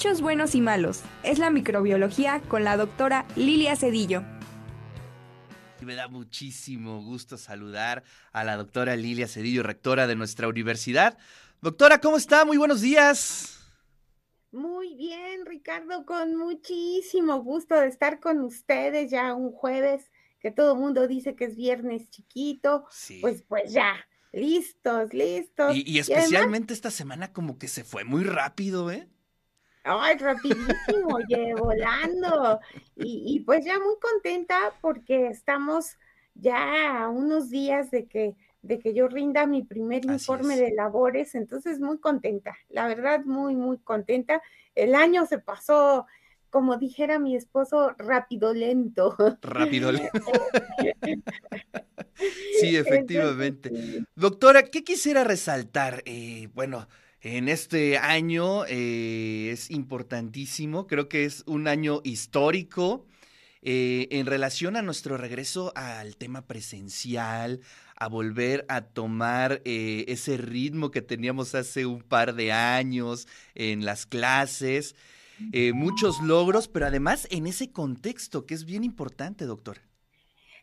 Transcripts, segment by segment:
bichos buenos y malos. Es la microbiología con la doctora Lilia Cedillo. Me da muchísimo gusto saludar a la doctora Lilia Cedillo, rectora de nuestra universidad. Doctora, ¿cómo está? Muy buenos días. Muy bien, Ricardo, con muchísimo gusto de estar con ustedes ya un jueves, que todo el mundo dice que es viernes chiquito. Pues, pues ya, listos, listos. Y, especialmente esta semana como que se fue muy rápido, ¿eh? Ay, rapidísimo, oye, volando. Y, y, pues ya muy contenta porque estamos ya a unos días de que, de que yo rinda mi primer informe de labores, entonces muy contenta, la verdad, muy, muy contenta. El año se pasó, como dijera mi esposo, rápido lento. Rápido lento. sí, efectivamente. Doctora, ¿qué quisiera resaltar? Eh, bueno, en este año eh, es importantísimo, creo que es un año histórico eh, en relación a nuestro regreso al tema presencial, a volver a tomar eh, ese ritmo que teníamos hace un par de años en las clases. muchos logros, pero además en ese contexto que es bien importante, doctor.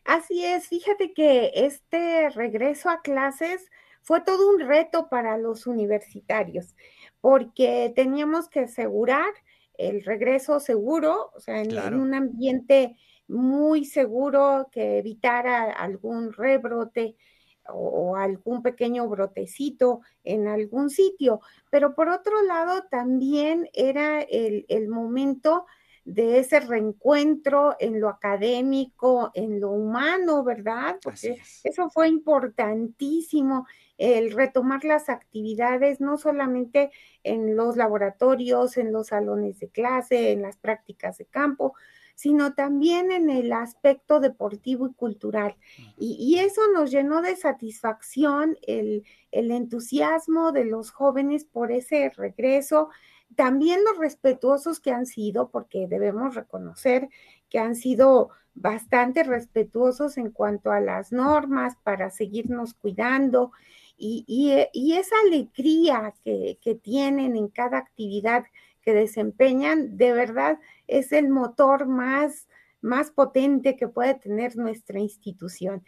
Así es, fíjate que este regreso a clases fue todo un reto para los universitarios, porque teníamos que asegurar el regreso seguro, o sea, en, un ambiente muy seguro que evitara algún rebrote o, algún pequeño brotecito en algún sitio. Pero por otro lado, también era el, el momento de ese reencuentro en lo académico, en lo humano, ¿verdad? Porque eso fue importantísimo, el retomar las actividades, no solamente en los laboratorios, en los salones de clase, en las prácticas de campo, sino también en el aspecto deportivo y cultural. Y, eso nos llenó de satisfacción el, el entusiasmo de los jóvenes por ese regreso, también los respetuosos que han sido, porque debemos reconocer que han sido bastante respetuosos en cuanto a las normas para seguirnos cuidando y, eh, esa alegría que, que tienen en cada actividad que desempeñan, de verdad es el motor más, más potente que puede tener nuestra institución.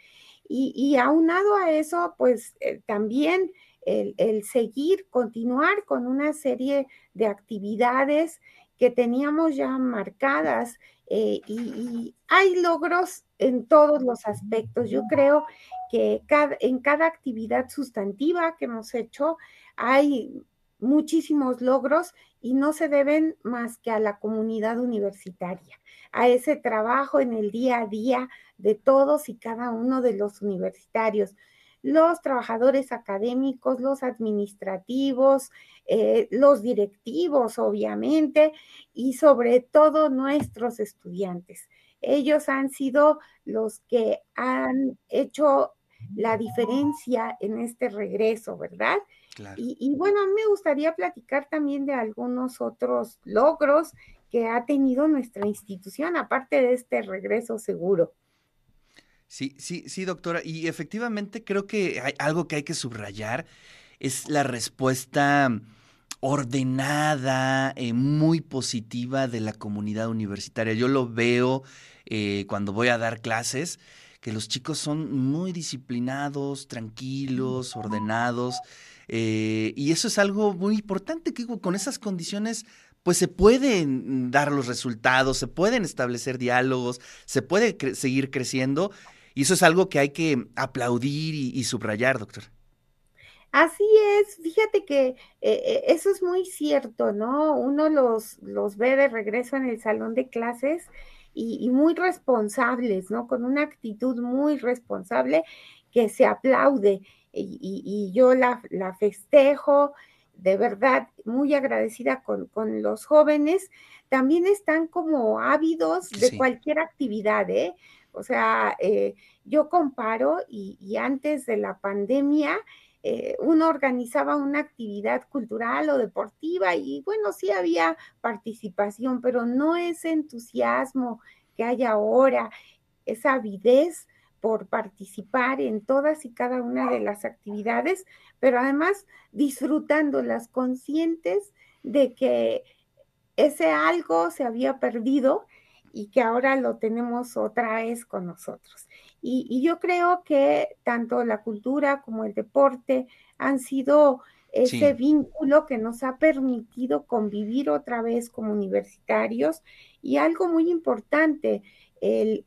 Y, aunado a eso, pues eh, también el, seguir, continuar con una serie de actividades que teníamos ya marcadas eh, y, hay logros en todos los aspectos. Yo creo que en cada actividad sustantiva que hemos hecho hay muchísimos logros y no se deben más que a la comunidad universitaria, a ese trabajo en el día a día de todos y cada uno de los universitarios los trabajadores académicos, los administrativos, eh, los directivos, obviamente, y sobre todo nuestros estudiantes. Ellos han sido los que han hecho la diferencia en este regreso, ¿verdad? Y, y, bueno, a mí me gustaría platicar también de algunos otros logros que ha tenido nuestra institución, aparte de este regreso seguro. Sí, sí, sí, doctora. Y efectivamente creo que hay algo que hay que subrayar es la respuesta ordenada, eh, muy positiva de la comunidad universitaria. Yo lo veo eh, cuando voy a dar clases, que los chicos son muy disciplinados, tranquilos, ordenados, eh, y eso es algo muy importante, que con esas condiciones pues se pueden dar los resultados, se pueden establecer diálogos, se puede seguir creciendo y eso es algo que hay que aplaudir y, subrayar, doctor. Así es, fíjate que eh, eh, eso es muy cierto, ¿no? Uno los, los ve de regreso en el salón de clases y, muy responsables, ¿no? Con una actitud muy responsable que se aplaude y, yo la, la, festejo, de verdad, muy agradecida con, con, los jóvenes. También están como ávidos de cualquier actividad, ¿eh? O sea, eh, yo comparo y, antes de la pandemia, eh, uno organizaba una actividad cultural o deportiva y bueno, sí había participación, pero no ese entusiasmo que hay ahora, esa avidez por participar en todas y cada una de las actividades, pero además disfrutándolas, conscientes de que ese algo se había perdido y que ahora lo tenemos otra vez con nosotros. Y, yo creo que tanto la cultura como el deporte han sido ese vínculo que nos ha permitido convivir otra vez como universitarios y algo muy importante, el,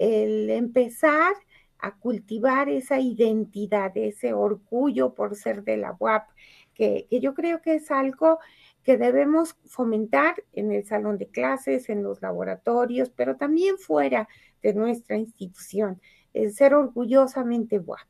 empezar a cultivar esa identidad, ese orgullo por ser de la UAP, que, que yo creo que es algo que debemos fomentar en el salón de clases, en los laboratorios, pero también fuera de nuestra institución, el ser orgullosamente WAP.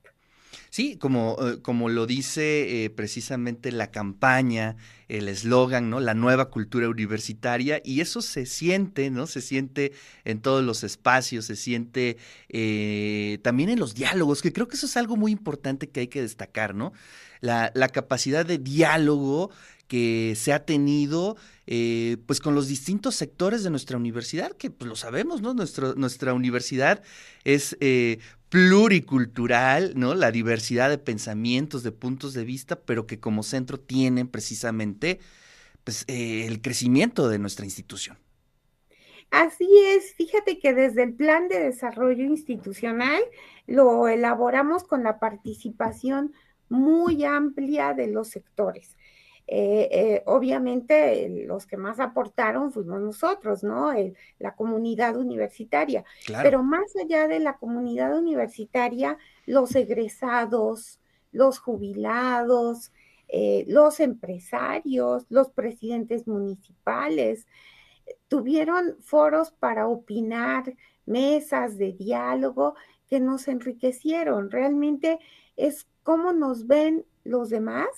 Sí, como, eh, como lo dice eh, precisamente la campaña, el eslogan, ¿no? La nueva cultura universitaria, y eso se siente, ¿no? Se siente en todos los espacios, se siente eh, también en los diálogos, que creo que eso es algo muy importante que hay que destacar, ¿no? La, la capacidad de diálogo que se ha tenido eh, pues con los distintos sectores de nuestra universidad, que pues lo sabemos, ¿no? nuestra universidad es eh, pluricultural, ¿no? La diversidad de pensamientos, de puntos de vista, pero que como centro tienen precisamente pues, eh, el crecimiento de nuestra institución. Así es, fíjate que desde el plan de desarrollo institucional lo elaboramos con la participación muy amplia de los sectores. Eh, eh, obviamente los que más aportaron fuimos nosotros, ¿no? la comunidad universitaria. Pero más allá de la comunidad universitaria, los egresados, los jubilados, eh, los empresarios, los presidentes municipales, tuvieron foros para opinar, mesas de diálogo que nos enriquecieron. Realmente es cómo nos ven los demás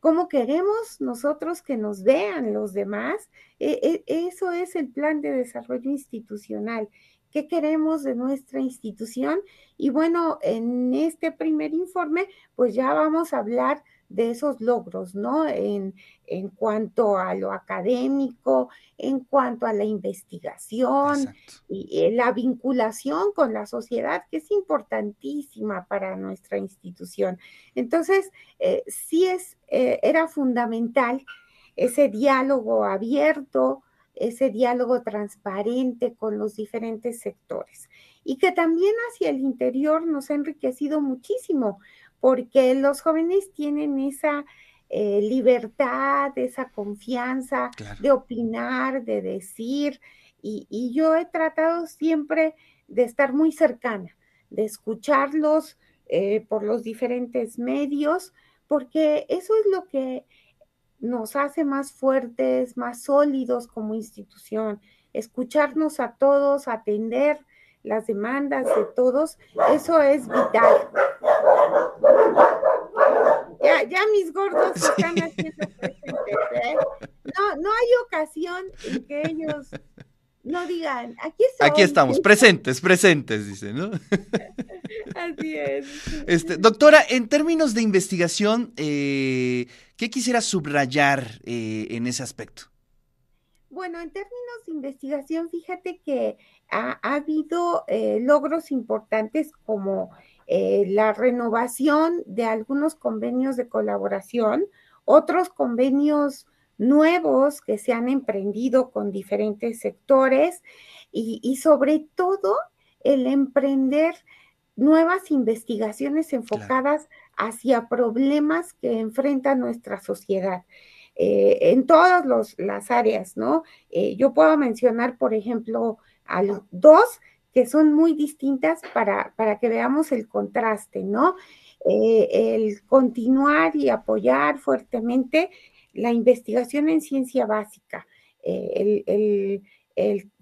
cómo queremos nosotros que nos vean los demás. E, e, eso es el plan de desarrollo institucional. ¿Qué queremos de nuestra institución? Y bueno, en este primer informe, pues ya vamos a hablar de esos logros, ¿no? En, en cuanto a lo académico, en cuanto a la investigación y, eh, la vinculación con la sociedad, que es importantísima para nuestra institución. Entonces, eh, sí es, eh, era fundamental ese diálogo abierto, ese diálogo transparente con los diferentes sectores y que también hacia el interior nos ha enriquecido muchísimo, porque los jóvenes tienen esa eh, libertad, esa confianza de opinar, de decir, y, yo he tratado siempre de estar muy cercana, de escucharlos eh, por los diferentes medios, porque eso es lo que nos hace más fuertes, más sólidos como institución, escucharnos a todos, atender las demandas de todos, eso es vital. Ya, ya mis gordos están haciendo presentes, ¿eh? No, no hay ocasión en que ellos no digan, aquí estamos. Aquí estamos, presentes, presentes, dice, ¿no? Así es. Este, doctora, en términos de investigación, eh, ¿qué quisiera subrayar eh, en ese aspecto? Bueno, en términos de investigación, fíjate que ha, habido eh, logros importantes como eh, la renovación de algunos convenios de colaboración, otros convenios nuevos que se han emprendido con diferentes sectores y, sobre todo el emprender nuevas investigaciones enfocadas hacia problemas que enfrenta nuestra sociedad. Eh, en todas las áreas, ¿no? Eh, yo puedo mencionar, por ejemplo, a dos que son muy distintas para, para que veamos el contraste, ¿no? Eh, el continuar y apoyar fuertemente la investigación en ciencia básica, el,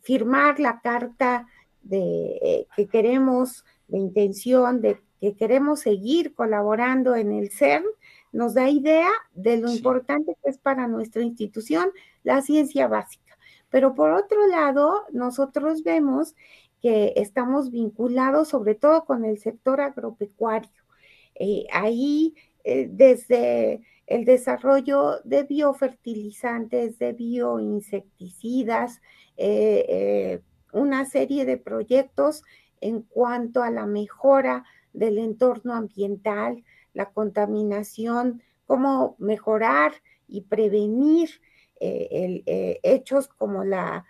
firmar la carta de que queremos, de intención, de que queremos seguir colaborando en el CERN, nos da idea de lo importante que es para nuestra institución la ciencia básica. Pero por otro lado, nosotros vemos que estamos vinculados sobre todo con el sector agropecuario. Eh, ahí, eh, desde el desarrollo de biofertilizantes, de bioinsecticidas, eh, una serie de proyectos en cuanto a la mejora del entorno ambiental, la contaminación, cómo mejorar y prevenir eh, hechos como la,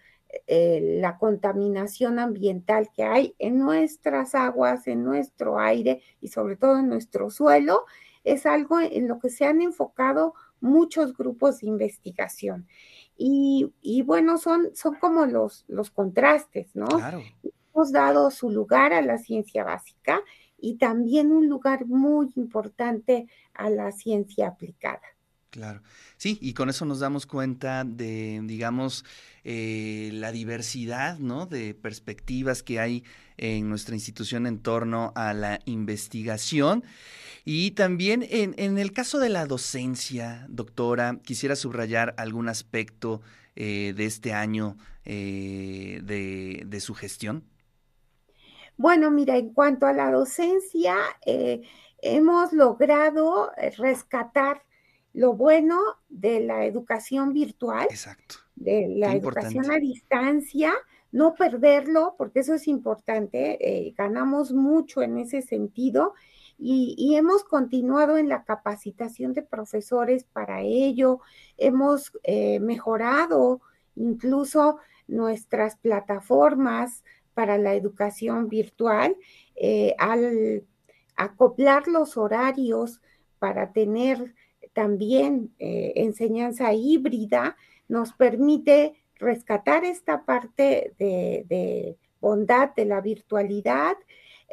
la contaminación ambiental que hay en nuestras aguas, en nuestro aire y sobre todo en nuestro suelo, es algo en lo que se han enfocado muchos grupos de investigación. Y, bueno, son, son como los, los contrastes, ¿no? Claro. Hemos dado su lugar a la ciencia básica y también un lugar muy importante a la ciencia aplicada. Claro, sí, y con eso nos damos cuenta de, digamos, eh, la diversidad, ¿no? De perspectivas que hay en nuestra institución en torno a la investigación. Y también en, el caso de la docencia, doctora, quisiera subrayar algún aspecto eh, de este año eh, de, su gestión. Bueno, mira, en cuanto a la docencia, eh, hemos logrado rescatar lo bueno de la educación virtual, Exacto. de la educación a distancia, no perderlo, porque eso es importante, ganamos mucho en ese sentido y, hemos continuado en la capacitación de profesores para ello, hemos eh, mejorado incluso nuestras plataformas para la educación virtual eh, al acoplar los horarios para tener también eh, enseñanza híbrida, nos permite rescatar esta parte de bondad de la virtualidad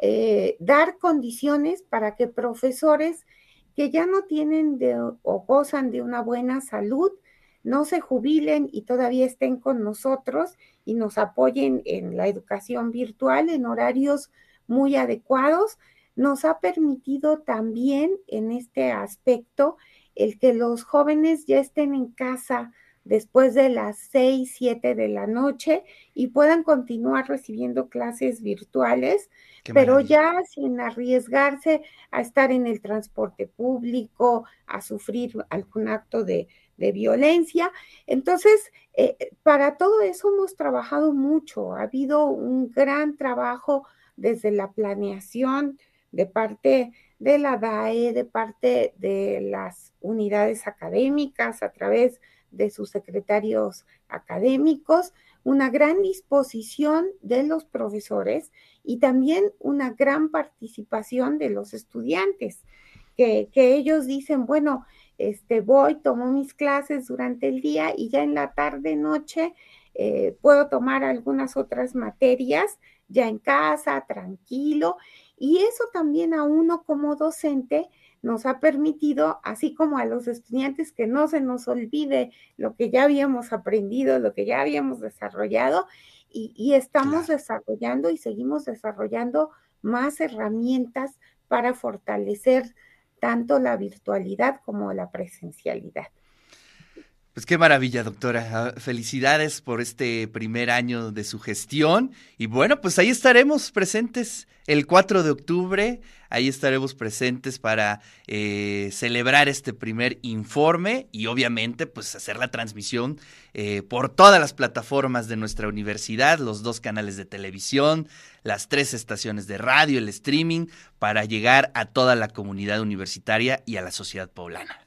eh, dar condiciones para que profesores que ya no tienen o gozan de una buena salud, no se jubilen y todavía estén con nosotros y nos apoyen en la educación virtual en horarios muy adecuados, nos ha permitido también en este aspecto el que los jóvenes ya estén en casa después de las 6, 7 de la noche y puedan continuar recibiendo clases virtuales, pero ya sin arriesgarse a estar en el transporte público, a sufrir algún acto de, violencia. Entonces, eh, para todo eso hemos trabajado mucho. Ha habido un gran trabajo desde la planeación de parte de la DAE, de parte de las unidades académicas, a través de sus secretarios académicos, una gran disposición de los profesores y también una gran participación de los estudiantes, que, ellos dicen, bueno, este, voy, tomo mis clases durante el día y ya en la tarde, noche, eh, puedo tomar algunas otras materias ya en casa, tranquilo. Y eso también a uno como docente nos ha permitido, así como a los estudiantes, que no se nos olvide lo que ya habíamos aprendido, lo que ya habíamos desarrollado, y, estamos desarrollando y seguimos desarrollando más herramientas para fortalecer tanto la virtualidad como la presencialidad. Pues qué maravilla, doctora. Ah, felicidades por este primer año de su gestión. Y bueno, pues ahí estaremos presentes el 4 de octubre. Ahí estaremos presentes para eh, celebrar este primer informe y obviamente pues hacer la transmisión eh, por todas las plataformas de nuestra universidad, los dos canales de televisión, las tres estaciones de radio, el streaming, para llegar a toda la comunidad universitaria y a la sociedad poblana.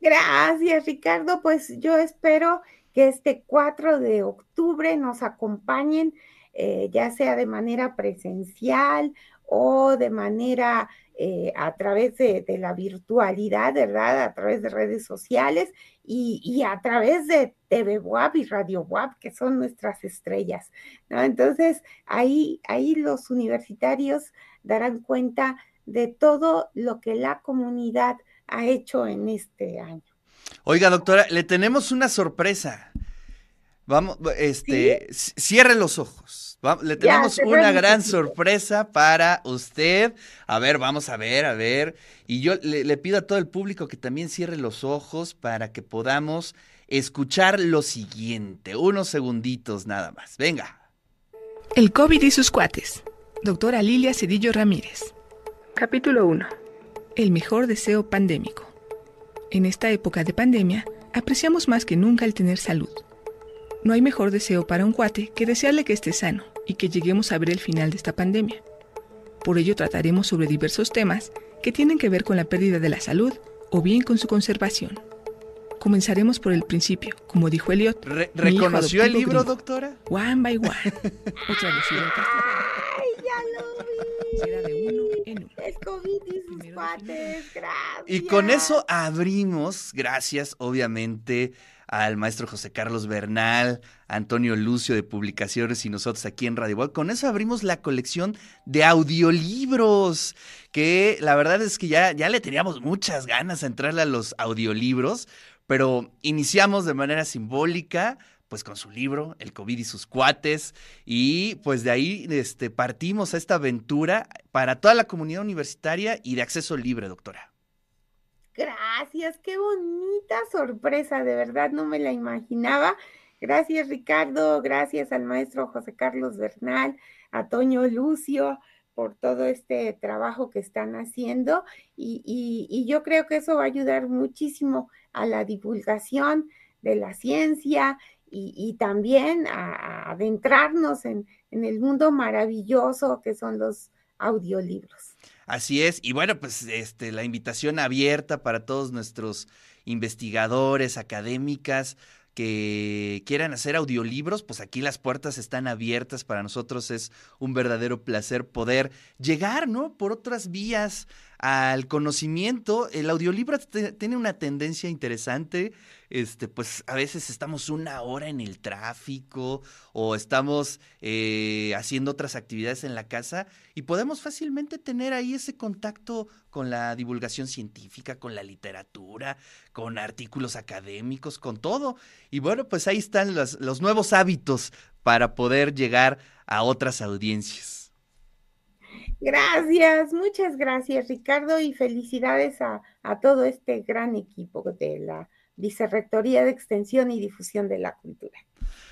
Gracias, Ricardo. Pues yo espero que este 4 de octubre nos acompañen, eh, ya sea de manera presencial o de manera eh, a través de, la virtualidad, ¿verdad? A través de redes sociales y, a través de TV WAP y Radio WAP, que son nuestras estrellas, ¿no? Entonces, ahí, ahí los universitarios darán cuenta de todo lo que la comunidad ha hecho en este año. Oiga, doctora, le tenemos una sorpresa. Vamos, este, cierre los ojos. le tenemos una gran sorpresa para usted. A ver, vamos a ver, a ver. Y yo le, le, pido a todo el público que también cierre los ojos para que podamos escuchar lo siguiente. Unos segunditos nada más. Venga. El COVID y sus cuates. Doctora Lilia Cedillo Ramírez. Capítulo 1 el mejor deseo pandémico. En esta época de pandemia, apreciamos más que nunca el tener salud. No hay mejor deseo para un cuate que desearle que esté sano y que lleguemos a ver el final de esta pandemia. Por ello trataremos sobre diversos temas que tienen que ver con la pérdida de la salud o bien con su conservación. Comenzaremos por el principio, como dijo Eliot. ¿Reconoció el libro, doctora? One by one. Otra vez, ¡Ay, ya lo vi! Será de uno en uno. El COVID y sus cuates, gracias. Y con eso abrimos, gracias obviamente al maestro José Carlos Bernal, Antonio Lucio de Publicaciones y nosotros aquí en Radio World. Con eso abrimos la colección de audiolibros, que la verdad es que ya, ya le teníamos muchas ganas de entrarle a los audiolibros, pero iniciamos de manera simbólica pues con su libro, El COVID y sus cuates, y pues de ahí este, partimos a esta aventura para toda la comunidad universitaria y de acceso libre, doctora. Gracias, qué bonita sorpresa, de verdad no me la imaginaba. Gracias Ricardo, gracias al maestro José Carlos Bernal, a Toño Lucio por todo este trabajo que están haciendo y, yo creo que eso va a ayudar muchísimo a la divulgación de la ciencia y, también a, adentrarnos en, en el mundo maravilloso que son los audiolibros. Así es, y bueno, pues este, la invitación abierta para todos nuestros investigadores, académicas, que quieran hacer audiolibros, pues aquí las puertas están abiertas para nosotros. Es un verdadero placer poder llegar, ¿no? Por otras vías al conocimiento. El audiolibro tiene una tendencia interesante este, pues a veces estamos una hora en el tráfico o estamos eh, haciendo otras actividades en la casa y podemos fácilmente tener ahí ese contacto con la divulgación científica, con la literatura, con artículos académicos, con todo. Y bueno, pues ahí están los, los nuevos hábitos para poder llegar a otras audiencias. Gracias, muchas gracias Ricardo y felicidades a, todo este gran equipo de la Vicerrectoría de Extensión y Difusión de la Cultura.